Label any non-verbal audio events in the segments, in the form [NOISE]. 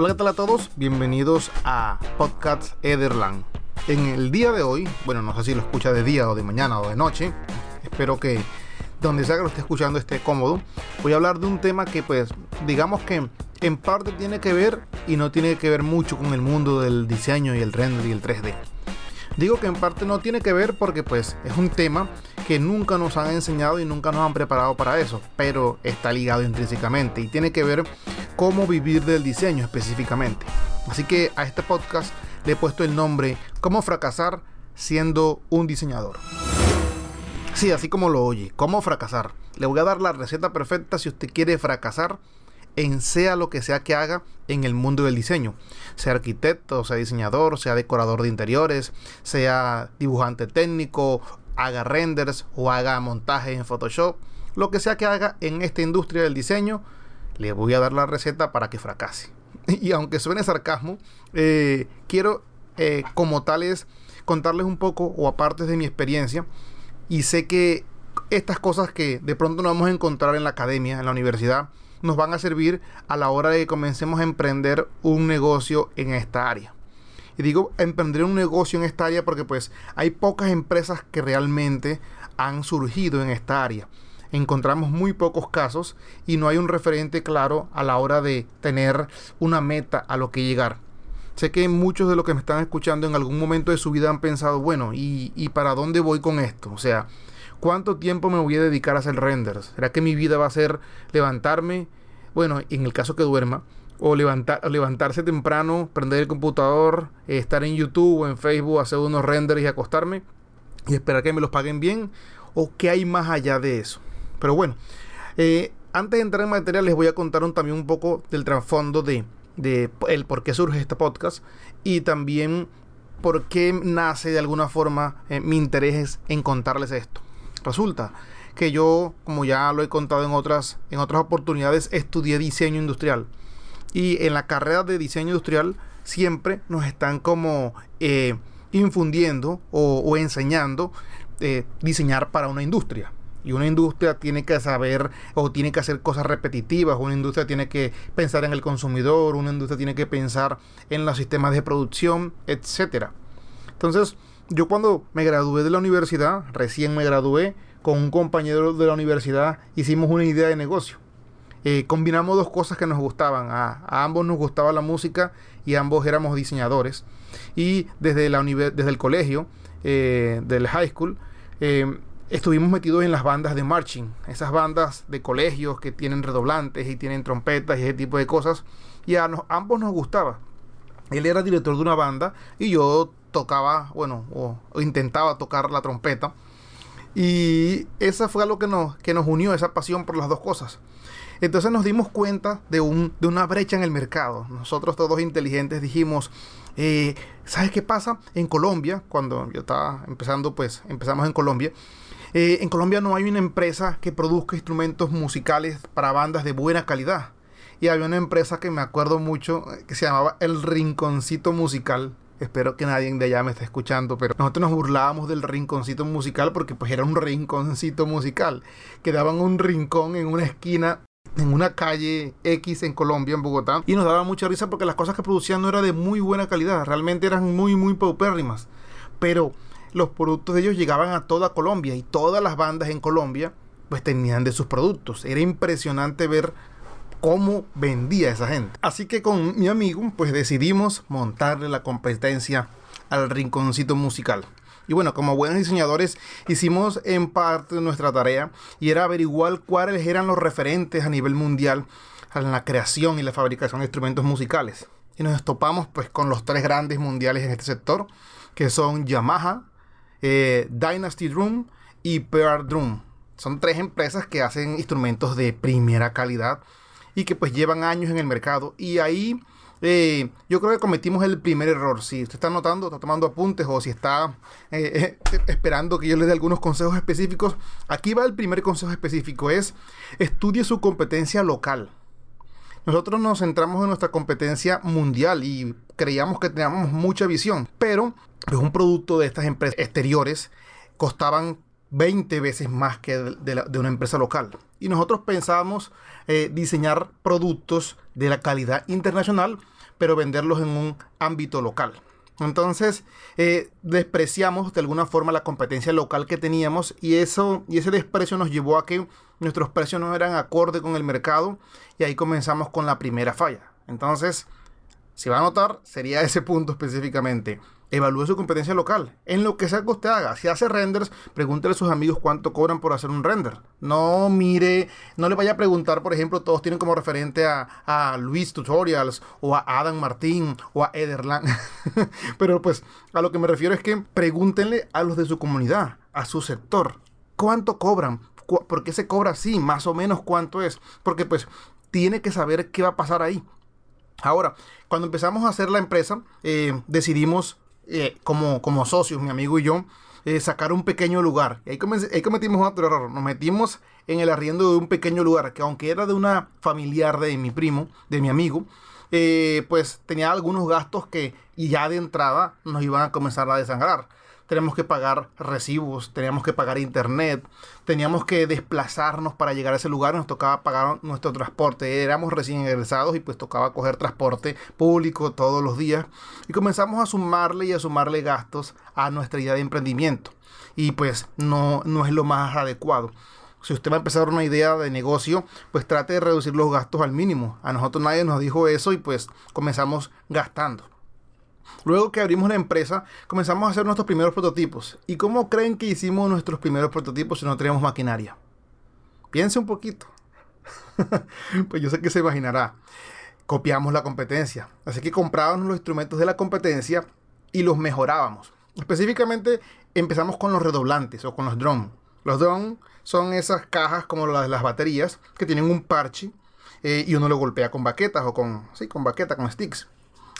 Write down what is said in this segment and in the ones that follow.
Hola, ¿qué tal a todos? Bienvenidos a Podcast Ederland. En el día de hoy, bueno, no sé si lo escucha de día o de mañana o de noche, espero que donde sea que lo esté escuchando esté cómodo. Voy a hablar de un tema que pues digamos que en parte tiene que ver y no tiene que ver mucho con el mundo del diseño y el render y el 3D. Digo que en parte no tiene que ver porque pues es un tema que nunca nos han enseñado y nunca nos han preparado para eso, pero está ligado intrínsecamente y tiene que ver cómo vivir del diseño específicamente. Así que a este podcast le he puesto el nombre Cómo fracasar siendo un diseñador. Sí, así como lo oye, cómo fracasar. Le voy a dar la receta perfecta si usted quiere fracasar en sea lo que sea que haga en el mundo del diseño. Sea arquitecto, sea diseñador, sea decorador de interiores, sea dibujante técnico haga renders o haga montajes en Photoshop, lo que sea que haga en esta industria del diseño, le voy a dar la receta para que fracase. [LAUGHS] Y aunque suene sarcasmo, eh, quiero eh, como tales contarles un poco o aparte de mi experiencia y sé que estas cosas que de pronto no vamos a encontrar en la academia, en la universidad, nos van a servir a la hora de que comencemos a emprender un negocio en esta área. Y digo emprender un negocio en esta área porque pues hay pocas empresas que realmente han surgido en esta área. Encontramos muy pocos casos y no hay un referente claro a la hora de tener una meta a lo que llegar. Sé que muchos de los que me están escuchando en algún momento de su vida han pensado, bueno, ¿y, y para dónde voy con esto? O sea, ¿cuánto tiempo me voy a dedicar a hacer renders? ¿Será que mi vida va a ser levantarme? Bueno, en el caso que duerma, o, levantar, levantarse temprano, prender el computador, estar en YouTube o en Facebook, hacer unos renders y acostarme y esperar que me los paguen bien o qué hay más allá de eso. Pero bueno, eh, antes de entrar en materia les voy a contar también un poco del trasfondo de, de el por qué surge este podcast y también por qué nace de alguna forma eh, mi interés en contarles esto. Resulta que yo, como ya lo he contado en otras, en otras oportunidades, estudié diseño industrial. Y en la carrera de diseño industrial siempre nos están como eh, infundiendo o, enseñando eh, diseñar para una industria. Y una industria tiene que saber o tiene que hacer cosas repetitivas, una industria tiene que pensar en el consumidor, una industria tiene que pensar en los sistemas de producción, etcétera. Entonces, yo cuando me gradué de la universidad, recién me gradué, con un compañero de la universidad hicimos una idea de negocio. Eh, combinamos dos cosas que nos gustaban. A, ambos nos gustaba la música y ambos éramos diseñadores. Y desde, la desde el colegio, eh, del high school, eh, estuvimos metidos en las bandas de marching. Esas bandas de colegios que tienen redoblantes y tienen trompetas y ese tipo de cosas. Y a ambos nos gustaba. Él era director de una banda y yo tocaba, bueno, o, intentaba tocar la trompeta. Y esa fue algo que nos, que nos unió, esa pasión por las dos cosas. Entonces nos dimos cuenta de, un, de una brecha en el mercado. Nosotros todos inteligentes dijimos, eh, ¿sabes qué pasa? En Colombia, cuando yo estaba empezando, pues empezamos en Colombia. Eh, en Colombia no hay una empresa que produzca instrumentos musicales para bandas de buena calidad. Y había una empresa que me acuerdo mucho eh, que se llamaba El Rinconcito Musical. Espero que nadie de allá me esté escuchando, pero nosotros nos burlábamos del rinconcito musical porque pues era un rinconcito musical. Que daban un rincón en una esquina en una calle X en Colombia, en Bogotá, y nos daba mucha risa porque las cosas que producían no eran de muy buena calidad, realmente eran muy, muy paupérrimas. Pero los productos de ellos llegaban a toda Colombia y todas las bandas en Colombia pues tenían de sus productos. Era impresionante ver cómo vendía esa gente. Así que con mi amigo pues decidimos montarle la competencia al rinconcito musical. Y bueno, como buenos diseñadores hicimos en parte nuestra tarea y era averiguar cuáles eran los referentes a nivel mundial en la creación y la fabricación de instrumentos musicales. Y nos topamos pues con los tres grandes mundiales en este sector, que son Yamaha, eh, Dynasty Drum y Pearl Drum. Son tres empresas que hacen instrumentos de primera calidad y que pues llevan años en el mercado. Y ahí eh, yo creo que cometimos el primer error. Si usted está notando, está tomando apuntes o si está eh, [LAUGHS] esperando que yo le dé algunos consejos específicos, aquí va el primer consejo específico, es estudie su competencia local. Nosotros nos centramos en nuestra competencia mundial y creíamos que teníamos mucha visión, pero pues, un producto de estas empresas exteriores costaban 20 veces más que de, una empresa local. Y nosotros pensábamos diseñar productos de la calidad internacional pero venderlos en un ámbito local. Entonces, eh, despreciamos de alguna forma la competencia local que teníamos y, eso, y ese desprecio nos llevó a que nuestros precios no eran acorde con el mercado y ahí comenzamos con la primera falla. Entonces, si va a notar, sería [LAUGHS] ese punto específicamente. Evalúe su competencia local. En lo que sea que usted haga. Si hace renders, pregúntele a sus amigos cuánto cobran por hacer un render. No mire, no le vaya a preguntar, por ejemplo, todos tienen como referente a, Luis Tutorials o a Adam Martín o a Ederland. [LAUGHS] Pero pues a lo que me refiero es que pregúntenle a los de su comunidad, a su sector, cuánto cobran, por qué se cobra así, más o menos cuánto es. Porque pues tiene que saber qué va a pasar ahí. Ahora, cuando empezamos a hacer la empresa, eh, decidimos eh, como, como socios, mi amigo y yo, eh, sacar un pequeño lugar. Y ahí, ahí cometimos otro error. Nos metimos en el arriendo de un pequeño lugar, que aunque era de una familiar de mi primo, de mi amigo, pues tenía algunos gastos que ya de entrada nos iban a comenzar a desangrar tenemos que pagar recibos, teníamos que pagar internet, teníamos que desplazarnos para llegar a ese lugar, nos tocaba pagar nuestro transporte, éramos recién egresados y pues tocaba coger transporte público todos los días y comenzamos a sumarle y a sumarle gastos a nuestra idea de emprendimiento y pues no, no es lo más adecuado. Si usted va a empezar una idea de negocio, pues trate de reducir los gastos al mínimo. A nosotros nadie nos dijo eso y pues comenzamos gastando. Luego que abrimos la empresa, comenzamos a hacer nuestros primeros prototipos. ¿Y cómo creen que hicimos nuestros primeros prototipos si no teníamos maquinaria? Piense un poquito. [LAUGHS] pues yo sé que se imaginará. Copiamos la competencia. Así que comprábamos los instrumentos de la competencia y los mejorábamos. Específicamente empezamos con los redoblantes o con los drones. Los drones son esas cajas como las de las baterías que tienen un parche eh, y uno lo golpea con baquetas o con, sí, con baqueta, con sticks.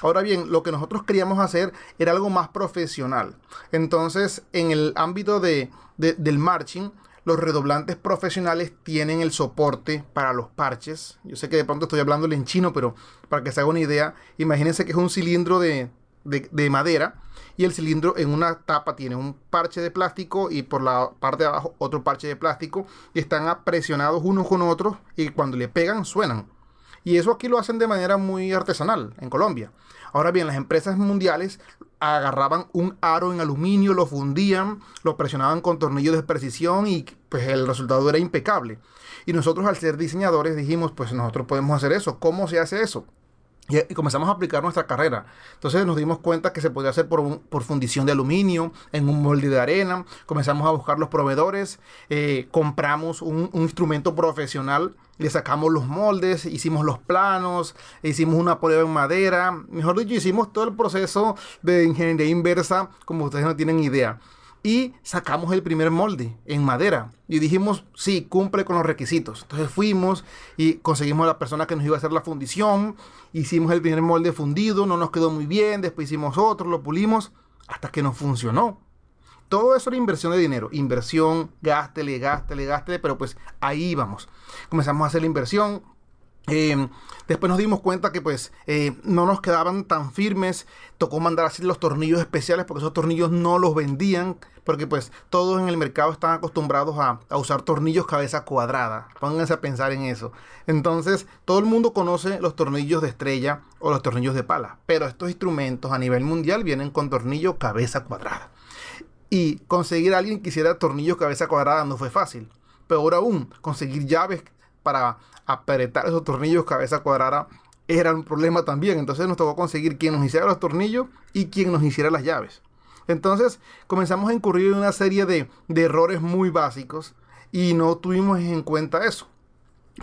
Ahora bien, lo que nosotros queríamos hacer era algo más profesional. Entonces, en el ámbito de, del marching, los redoblantes profesionales tienen el soporte para los parches. Yo sé que de pronto estoy hablándole en chino, pero para que se haga una idea, imagínense que es un cilindro de, de, madera y el cilindro en una tapa tiene un parche de plástico y por la parte de abajo otro parche de plástico y están presionados unos con otros y cuando le pegan suenan. Y eso aquí lo hacen de manera muy artesanal en Colombia. Ahora bien, las empresas mundiales agarraban un aro en aluminio, lo fundían, lo presionaban con tornillos de precisión y pues el resultado era impecable. Y nosotros al ser diseñadores dijimos, pues nosotros podemos hacer eso. ¿Cómo se hace eso? Y, comenzamos a aplicar nuestra carrera. Entonces nos dimos cuenta que se podía hacer por, por fundición de aluminio, en un molde de arena. Comenzamos a buscar los proveedores, eh, compramos un, un, instrumento profesional, le sacamos los moldes, hicimos los planos, hicimos una prueba en madera. Mejor dicho, hicimos todo el proceso de ingeniería inversa, como ustedes no tienen idea y sacamos el primer molde en madera. Y dijimos, sí, cumple con los requisitos. Entonces fuimos y conseguimos a la persona que nos iba a hacer la fundición. Hicimos el primer molde fundido, no nos quedó muy bien. Después hicimos otro, lo pulimos, hasta que nos funcionó. Todo eso era inversión de dinero. Inversión, gástele, gástele, gástele, pero pues ahí íbamos. Comenzamos a hacer la inversión, eh, después nos dimos cuenta que pues eh, no nos quedaban tan firmes, tocó mandar así los tornillos especiales porque esos tornillos no los vendían, porque pues todos en el mercado están acostumbrados a, usar tornillos cabeza cuadrada, pónganse a pensar en eso. Entonces todo el mundo conoce los tornillos de estrella o los tornillos de pala, pero estos instrumentos a nivel mundial vienen con tornillo cabeza cuadrada. Y conseguir a alguien que hiciera tornillo cabeza cuadrada no fue fácil. Peor aún, conseguir llaves para apretar esos tornillos cabeza cuadrada era un problema también. Entonces nos tocó conseguir quien nos hiciera los tornillos y quien nos hiciera las llaves. Entonces comenzamos a incurrir en una serie de, errores muy básicos y no tuvimos en cuenta eso.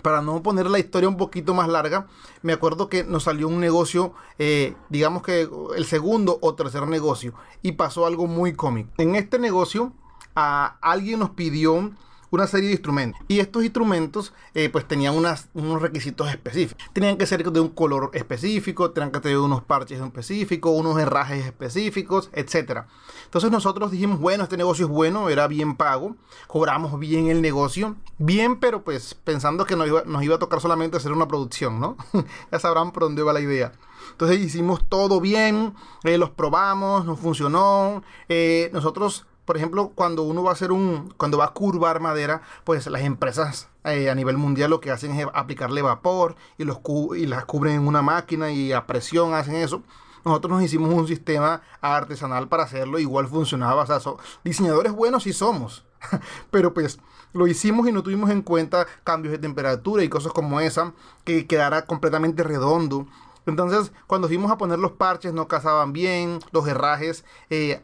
Para no poner la historia un poquito más larga, me acuerdo que nos salió un negocio, eh, digamos que el segundo o tercer negocio, y pasó algo muy cómico. En este negocio, a alguien nos pidió una serie de instrumentos. Y estos instrumentos eh, pues tenían unos requisitos específicos. Tenían que ser de un color específico, tenían que tener unos parches específicos, unos herrajes específicos, etcétera. Entonces nosotros dijimos, bueno, este negocio es bueno, era bien pago, cobramos bien el negocio, bien, pero pues pensando que nos iba, nos iba a tocar solamente hacer una producción, ¿no? [LAUGHS] ya sabrán por dónde va la idea. Entonces hicimos todo bien, eh, los probamos, nos funcionó. Eh, nosotros por ejemplo, cuando uno va a hacer un, cuando va a curvar madera, pues las empresas eh, a nivel mundial lo que hacen es aplicarle vapor y, los y las cubren en una máquina y a presión hacen eso. Nosotros nos hicimos un sistema artesanal para hacerlo, igual funcionaba. O sea, diseñadores buenos sí somos, [LAUGHS] pero pues lo hicimos y no tuvimos en cuenta cambios de temperatura y cosas como esa, que quedara completamente redondo. Entonces, cuando fuimos a poner los parches, no cazaban bien, los herrajes, eh,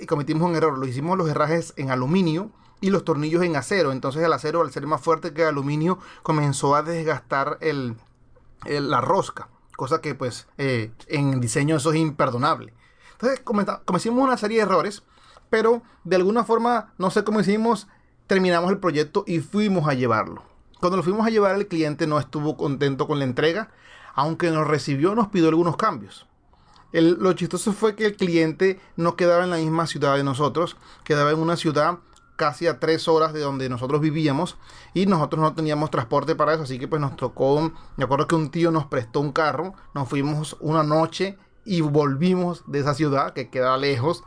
y cometimos un error, lo hicimos los herrajes en aluminio y los tornillos en acero. Entonces, el acero, al ser más fuerte que el aluminio, comenzó a desgastar la rosca, cosa que, pues, eh, en diseño eso es imperdonable. Entonces, cometimos una serie de errores, pero de alguna forma, no sé cómo hicimos, terminamos el proyecto y fuimos a llevarlo. Cuando lo fuimos a llevar, el cliente no estuvo contento con la entrega aunque nos recibió, nos pidió algunos cambios. lo chistoso fue que el cliente no quedaba en la misma ciudad de nosotros, quedaba en una ciudad casi a tres horas de donde nosotros vivíamos y nosotros no teníamos transporte para eso, así que pues nos tocó, me acuerdo que un tío nos prestó un carro, nos fuimos una noche y volvimos de esa ciudad que queda lejos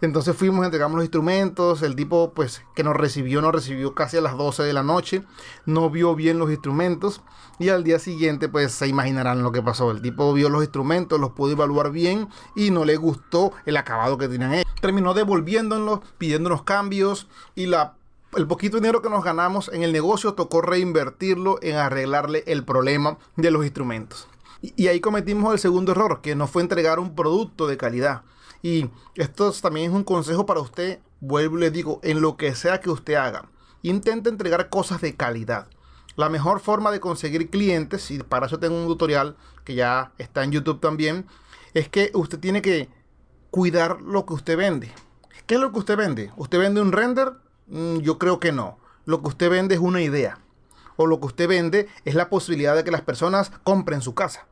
entonces fuimos, entregamos los instrumentos, el tipo pues que nos recibió nos recibió casi a las 12 de la noche, no vio bien los instrumentos y al día siguiente pues se imaginarán lo que pasó. El tipo vio los instrumentos, los pudo evaluar bien y no le gustó el acabado que tenían ellos. Terminó devolviéndonos, pidiéndonos cambios y la el poquito dinero que nos ganamos en el negocio tocó reinvertirlo en arreglarle el problema de los instrumentos. Y, ahí cometimos el segundo error, que no fue entregar un producto de calidad. Y esto también es un consejo para usted, vuelvo y le digo, en lo que sea que usted haga, intente entregar cosas de calidad. La mejor forma de conseguir clientes, y para eso tengo un tutorial que ya está en YouTube también, es que usted tiene que cuidar lo que usted vende. ¿Qué es lo que usted vende? ¿Usted vende un render? Mm, yo creo que no. Lo que usted vende es una idea. O lo que usted vende es la posibilidad de que las personas compren su casa.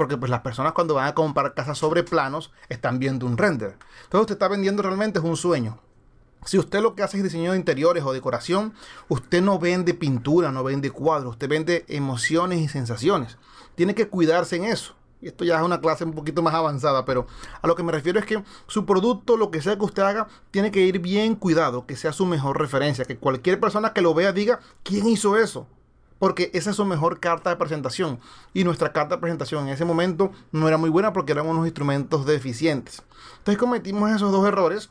Porque pues las personas cuando van a comprar casas sobre planos están viendo un render. Entonces usted está vendiendo realmente es un sueño. Si usted lo que hace es diseño de interiores o decoración, usted no vende pintura, no vende cuadros, usted vende emociones y sensaciones. Tiene que cuidarse en eso. Y esto ya es una clase un poquito más avanzada, pero a lo que me refiero es que su producto, lo que sea que usted haga, tiene que ir bien cuidado, que sea su mejor referencia, que cualquier persona que lo vea diga, ¿quién hizo eso? Porque esa es su mejor carta de presentación. Y nuestra carta de presentación en ese momento no era muy buena porque eran unos instrumentos deficientes. Entonces cometimos esos dos errores.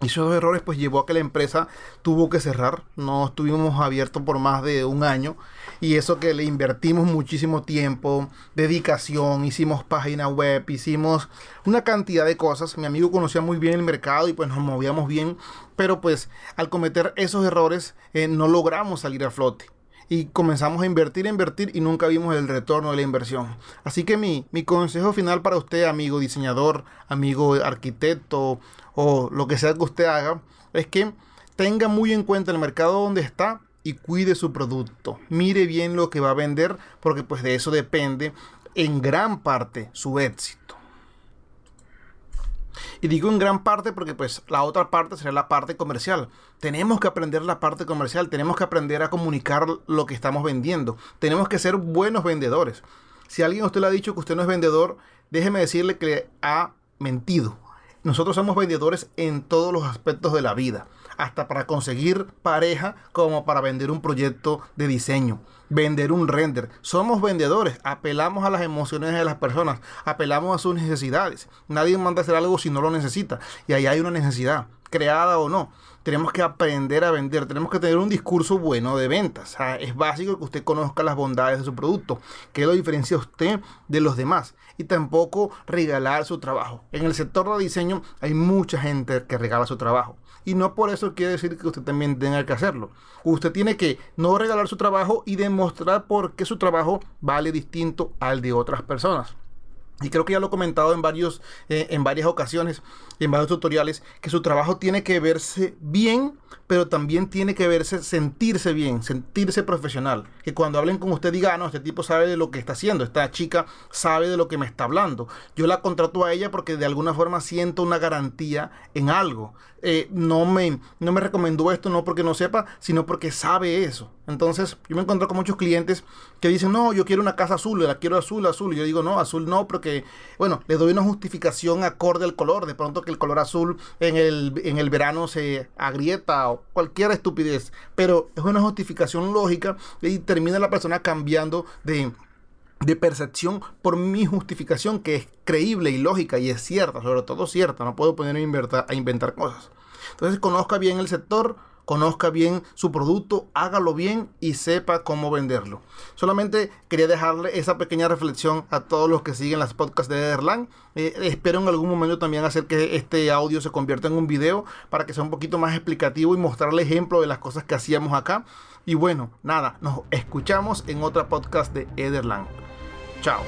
Y esos errores pues llevó a que la empresa tuvo que cerrar. No estuvimos abiertos por más de un año. Y eso que le invertimos muchísimo tiempo, dedicación, hicimos página web, hicimos una cantidad de cosas. Mi amigo conocía muy bien el mercado y pues nos movíamos bien. Pero pues al cometer esos errores eh, no logramos salir a flote y comenzamos a invertir, a invertir y nunca vimos el retorno de la inversión. Así que mi, mi consejo final para usted, amigo diseñador, amigo arquitecto o lo que sea que usted haga, es que tenga muy en cuenta el mercado donde está y cuide su producto. Mire bien lo que va a vender porque pues de eso depende en gran parte su éxito. Y digo en gran parte porque pues la otra parte será la parte comercial. Tenemos que aprender la parte comercial, tenemos que aprender a comunicar lo que estamos vendiendo. Tenemos que ser buenos vendedores. Si alguien a usted le ha dicho que usted no es vendedor, déjeme decirle que ha mentido. Nosotros somos vendedores en todos los aspectos de la vida, hasta para conseguir pareja como para vender un proyecto de diseño vender un render. Somos vendedores, apelamos a las emociones de las personas, apelamos a sus necesidades. Nadie manda a hacer algo si no lo necesita. Y ahí hay una necesidad, creada o no. Tenemos que aprender a vender, tenemos que tener un discurso bueno de ventas. es básico que usted conozca las bondades de su producto, que lo diferencia usted de los demás. Y tampoco regalar su trabajo. En el sector de diseño hay mucha gente que regala su trabajo. Y no por eso quiere decir que usted también tenga que hacerlo. Usted tiene que no regalar su trabajo y demostrar por qué su trabajo vale distinto al de otras personas. Y creo que ya lo he comentado en, varios, eh, en varias ocasiones, en varios tutoriales, que su trabajo tiene que verse bien, pero también tiene que verse, sentirse bien, sentirse profesional. Que cuando hablen con usted diga, ah, no, este tipo sabe de lo que está haciendo, esta chica sabe de lo que me está hablando. Yo la contrato a ella porque de alguna forma siento una garantía en algo. Eh, no, me, no me recomendó esto, no porque no sepa, sino porque sabe eso. Entonces, yo me encuentro con muchos clientes que dicen, no, yo quiero una casa azul, la quiero azul, azul. Y yo digo, no, azul no, porque, bueno, le doy una justificación acorde al color. De pronto que el color azul en el, en el verano se agrieta o cualquier estupidez. Pero es una justificación lógica y termina la persona cambiando de de percepción por mi justificación que es creíble y lógica y es cierta, sobre todo cierta, no puedo ponerme a inventar, a inventar cosas. Entonces conozca bien el sector, conozca bien su producto, hágalo bien y sepa cómo venderlo. Solamente quería dejarle esa pequeña reflexión a todos los que siguen las podcasts de Ederland. Eh, espero en algún momento también hacer que este audio se convierta en un video para que sea un poquito más explicativo y mostrarle ejemplo de las cosas que hacíamos acá. Y bueno, nada, nos escuchamos en otra podcast de Ederland. Chao.